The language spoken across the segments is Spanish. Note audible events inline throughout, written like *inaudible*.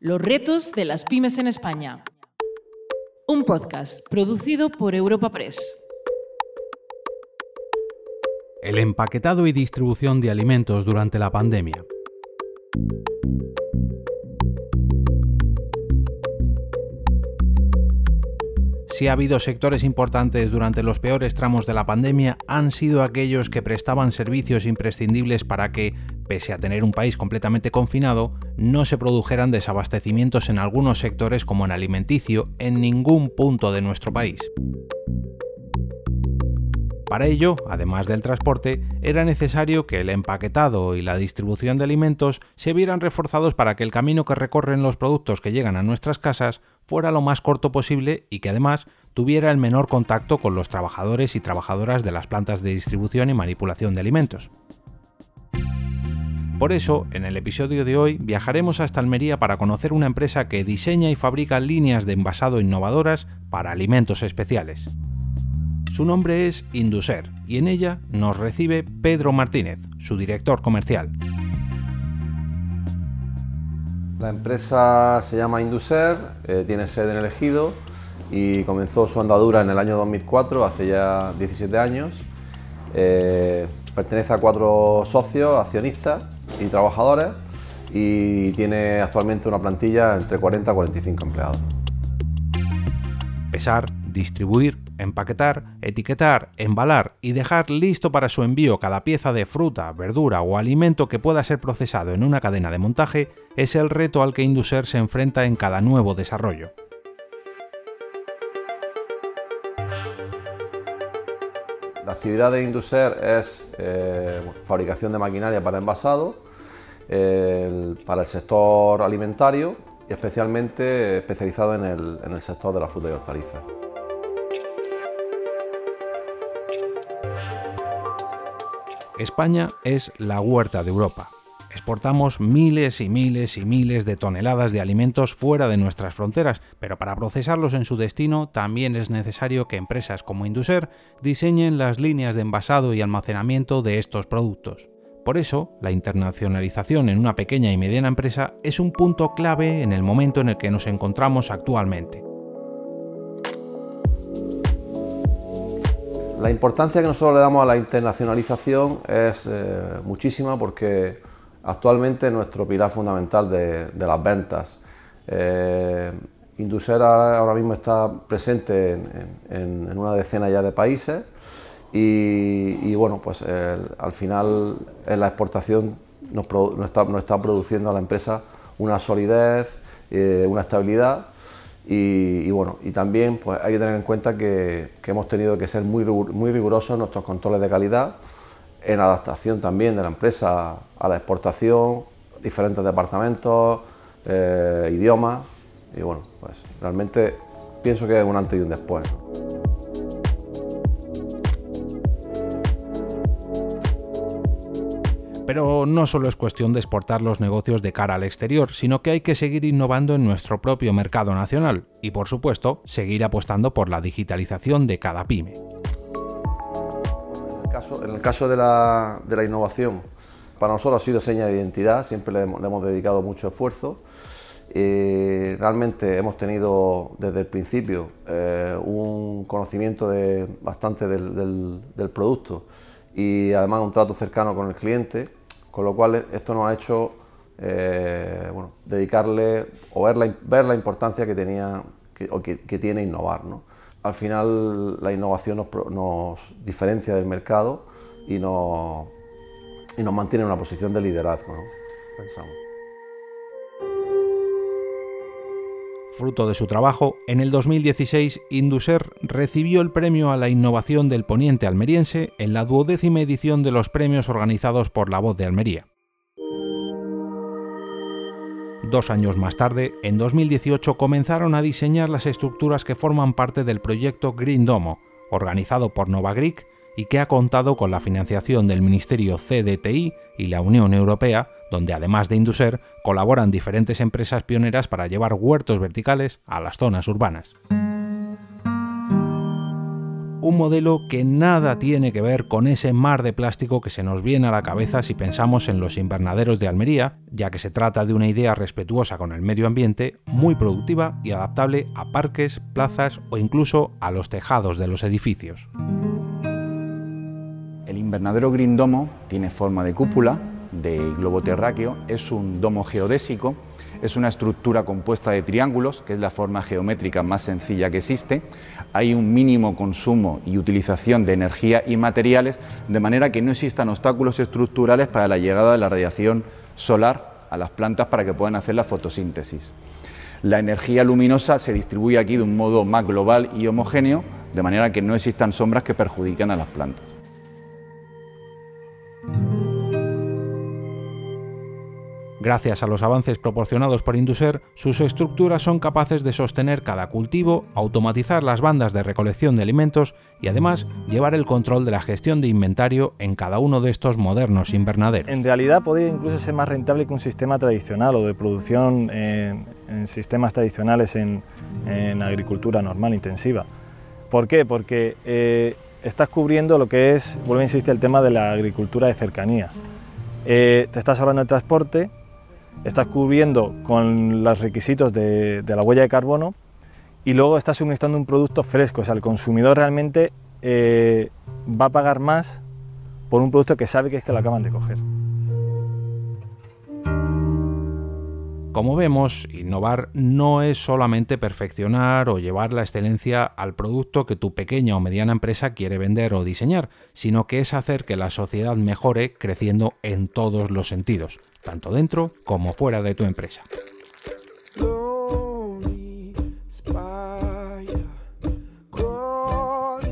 Los retos de las pymes en España. Un podcast producido por Europa Press. El empaquetado y distribución de alimentos durante la pandemia. Si ha habido sectores importantes durante los peores tramos de la pandemia, han sido aquellos que prestaban servicios imprescindibles para que, pese a tener un país completamente confinado, no se produjeran desabastecimientos en algunos sectores como en alimenticio en ningún punto de nuestro país. Para ello, además del transporte, era necesario que el empaquetado y la distribución de alimentos se vieran reforzados para que el camino que recorren los productos que llegan a nuestras casas fuera lo más corto posible y que además tuviera el menor contacto con los trabajadores y trabajadoras de las plantas de distribución y manipulación de alimentos. Por eso, en el episodio de hoy viajaremos hasta Almería para conocer una empresa que diseña y fabrica líneas de envasado innovadoras para alimentos especiales. Su nombre es Induser y en ella nos recibe Pedro Martínez, su director comercial. La empresa se llama Induser, eh, tiene sede en el Ejido y comenzó su andadura en el año 2004, hace ya 17 años. Eh, pertenece a cuatro socios, accionistas y trabajadores y tiene actualmente una plantilla entre 40 y 45 empleados. Pesar, distribuir, empaquetar, etiquetar, embalar y dejar listo para su envío cada pieza de fruta, verdura o alimento que pueda ser procesado en una cadena de montaje es el reto al que Induser se enfrenta en cada nuevo desarrollo. La actividad de Induser es eh, fabricación de maquinaria para envasado, para el sector alimentario y especialmente especializado en el, sector de la fruta y hortalizas. España es la huerta de Europa. Exportamos miles y miles y miles de toneladas de alimentos fuera de nuestras fronteras, pero para procesarlos en su destino también es necesario que empresas como Induser diseñen las líneas de envasado y almacenamiento de estos productos. Por eso, la internacionalización en una pequeña y mediana empresa es un punto clave en el momento en el que nos encontramos actualmente. La importancia que nosotros le damos a la internacionalización es eh, muchísima porque actualmente es nuestro pilar fundamental de, las ventas. Eh, Indusera ahora mismo está presente en, una decena ya de países y, bueno, pues al final la exportación nos, está, produciendo a la empresa una solidez, eh, una estabilidad y, bueno, y también pues, hay que tener en cuenta que, hemos tenido que ser muy, muy rigurosos en nuestros controles de calidad, en adaptación también de la empresa a la exportación, diferentes departamentos, eh, idiomas, y bueno, pues realmente pienso que es un antes y un después. Pero no solo es cuestión de exportar los negocios de cara al exterior, sino que hay que seguir innovando en nuestro propio mercado nacional y, por supuesto, seguir apostando por la digitalización de cada pyme. En el caso, de, la, innovación, para nosotros ha sido seña de identidad, siempre le hemos, dedicado mucho esfuerzo. Eh, realmente hemos tenido desde el principio eh, un conocimiento bastante del, producto y además un trato cercano con el cliente con lo cual esto nos ha hecho eh, dedicarle o ver la, ver la importancia que, tenía, que, tiene innovar. Al final la innovación nos, diferencia del mercado y nos, y nos mantiene en una posición de liderazgo, pensamos. Fruto de su trabajo, en el 2016 Induser recibió el premio a la innovación del poniente almeriense en la duodécima edición de los premios organizados por La Voz de Almería. Dos años más tarde, en 2018, comenzaron a diseñar las estructuras que forman parte del proyecto Green Domo, organizado por Nova Greek y que ha contado con la financiación del Ministerio CDTI y la Unión Europea donde además de Induser colaboran diferentes empresas pioneras para llevar huertos verticales a las zonas urbanas. un modelo que nada tiene que ver con ese mar de plástico que se nos viene a la cabeza si pensamos en los invernaderos de Almería, ya que se trata de una idea respetuosa con el medio ambiente, muy productiva y adaptable a parques, plazas o incluso a los tejados de los edificios. El invernadero Green Domo tiene forma de cúpula, de globo terráqueo, es un domo geodésico es una estructura compuesta de triángulos, que es la forma geométrica más sencilla que existe. Hay un mínimo consumo y utilización de energía y materiales, de manera que no existan obstáculos estructurales para la llegada de la radiación solar a las plantas para que puedan hacer la fotosíntesis. La energía luminosa se distribuye aquí de un modo más global y homogéneo, de manera que no existan sombras que perjudiquen a las plantas. Gracias a los avances proporcionados por Induser, sus estructuras son capaces de sostener cada cultivo, automatizar las bandas de recolección de alimentos y además llevar el control de la gestión de inventario en cada uno de estos modernos invernaderos. En realidad podría incluso ser más rentable que un sistema tradicional o de producción en, sistemas tradicionales en, agricultura normal, intensiva. ¿Por qué? Porque eh, estás cubriendo lo que es, vuelvo a insistir, el tema de la agricultura de cercanía. Eh, te estás ahorrando el transporte, estás cubriendo con los requisitos de, la huella de carbono y luego estás suministrando un producto fresco, o sea, el consumidor realmente eh, va a pagar más por un producto que sabe que es que lo acaban de coger. Como vemos, innovar no es solamente perfeccionar o llevar la excelencia al producto que tu pequeña o mediana empresa quiere vender o diseñar, sino que es hacer que la sociedad mejore creciendo en todos los sentidos, tanto dentro como fuera de tu empresa.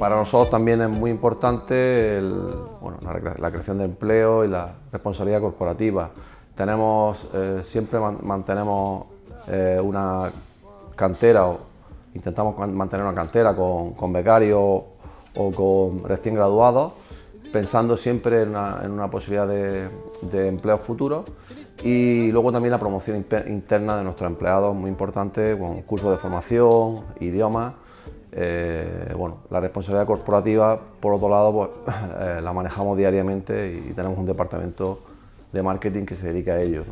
Para nosotros también es muy importante la creación de empleo y la responsabilidad corporativa tenemos, eh, siempre mantenemos eh, una cantera o intentamos mantener una cantera con, becarios o con recién graduados, pensando siempre en una, posibilidad de, empleo futuro y luego también la promoción interna de nuestros empleados, muy importante, con cursos de formación, idiomas. Eh, bueno, la responsabilidad corporativa, por otro lado, pues, *laughs* la manejamos diariamente y tenemos un departamento de marketing que se dedica a ello.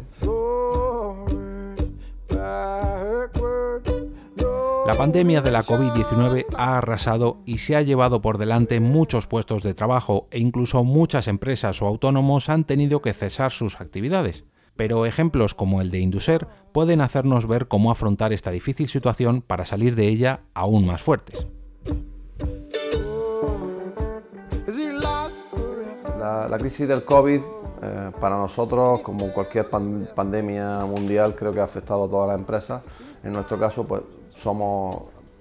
La pandemia de la COVID-19 ha arrasado y se ha llevado por delante muchos puestos de trabajo e incluso muchas empresas o autónomos han tenido que cesar sus actividades. Pero ejemplos como el de Induser pueden hacernos ver cómo afrontar esta difícil situación para salir de ella aún más fuertes. La, la crisis del COVID eh, para nosotros, como cualquier pandemia mundial, creo que ha afectado a todas las empresas. En nuestro caso, pues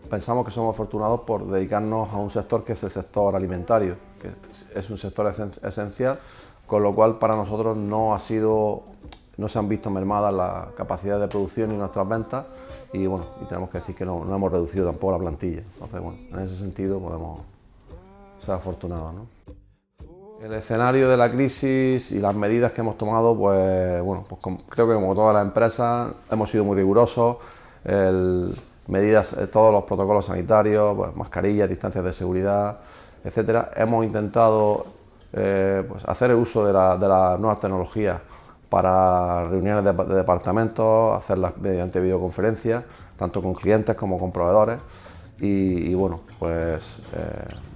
pensamos que somos afortunados por dedicarnos a un sector que es el sector alimentario, que es un sector esencial, con lo cual para nosotros no ha sido, no se han visto mermadas las capacidades de producción y nuestras ventas y bueno, y tenemos que decir que no, no hemos reducido tampoco la plantilla. Entonces, bueno, en ese sentido podemos ser afortunados. ¿no? El escenario de la crisis y las medidas que hemos tomado, pues bueno, pues creo que como todas las empresas hemos sido muy rigurosos. medidas, eh, todos los protocolos sanitarios, pues, mascarillas, distancias de seguridad, etcétera. Hemos intentado eh, pues, hacer uso de, las nuevas tecnologías para reuniones de, departamentos, hacerlas mediante videoconferencias, tanto con clientes como con proveedores. Y, bueno, pues eh,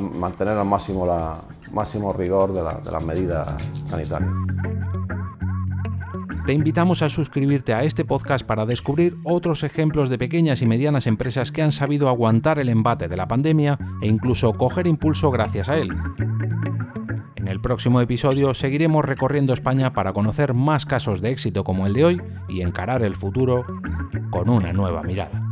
mantener al máximo, la, máximo rigor de, de las medidas sanitarias. Te invitamos a suscribirte a este podcast para descubrir otros ejemplos de pequeñas y medianas empresas que han sabido aguantar el embate de la pandemia e incluso coger impulso gracias a él. En el próximo episodio seguiremos recorriendo España para conocer más casos de éxito como el de hoy y encarar el futuro con una nueva mirada.